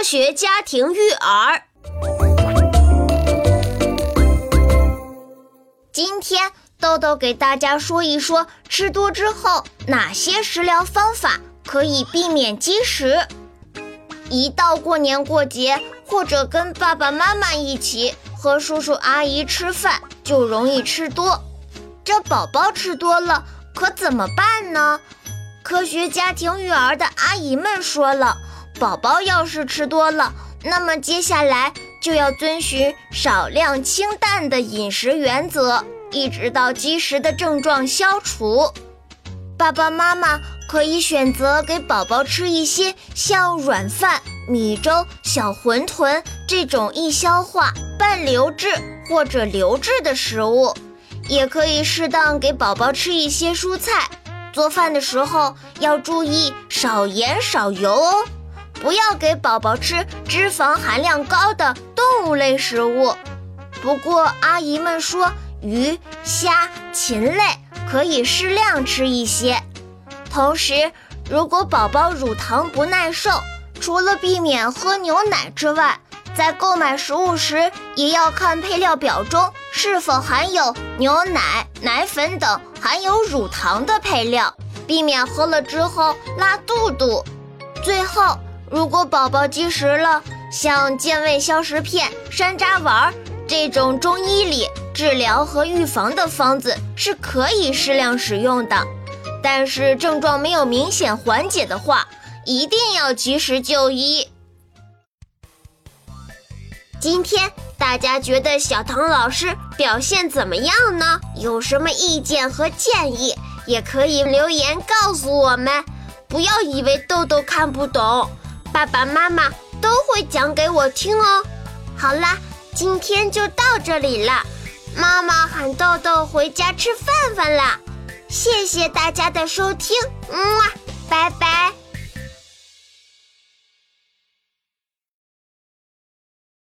科学家庭育儿。今天豆豆给大家说一说，吃多之后哪些食疗方法可以避免积食。一到过年过节，或者跟爸爸妈妈一起和叔叔阿姨吃饭，就容易吃多。这宝宝吃多了可怎么办呢？科学家庭育儿的阿姨们说了。宝宝要是吃多了，那么接下来就要遵循少量清淡的饮食原则，一直到积食的症状消除。爸爸妈妈可以选择给宝宝吃一些像软饭、米粥、小馄饨这种易消化、半流质或者流质的食物，也可以适当给宝宝吃一些蔬菜。做饭的时候要注意少盐少油哦。不要给宝宝吃脂肪含量高的动物类食物。不过阿姨们说，鱼、虾、禽类可以适量吃一些。同时，如果宝宝乳糖不耐受，除了避免喝牛奶之外，在购买食物时也要看配料表中是否含有牛奶、奶粉等含有乳糖的配料，避免喝了之后拉肚肚。最后。如果宝宝积食了，像健胃消食片、山楂丸这种中医里治疗和预防的方子是可以适量使用的，但是症状没有明显缓解的话，一定要及时就医。今天大家觉得小唐老师表现怎么样呢？有什么意见和建议，也可以留言告诉我们。不要以为豆豆看不懂。爸爸妈妈都会讲给我听哦。好啦，今天就到这里了。妈妈喊豆豆回家吃饭饭了。谢谢大家的收听，嗯，拜拜。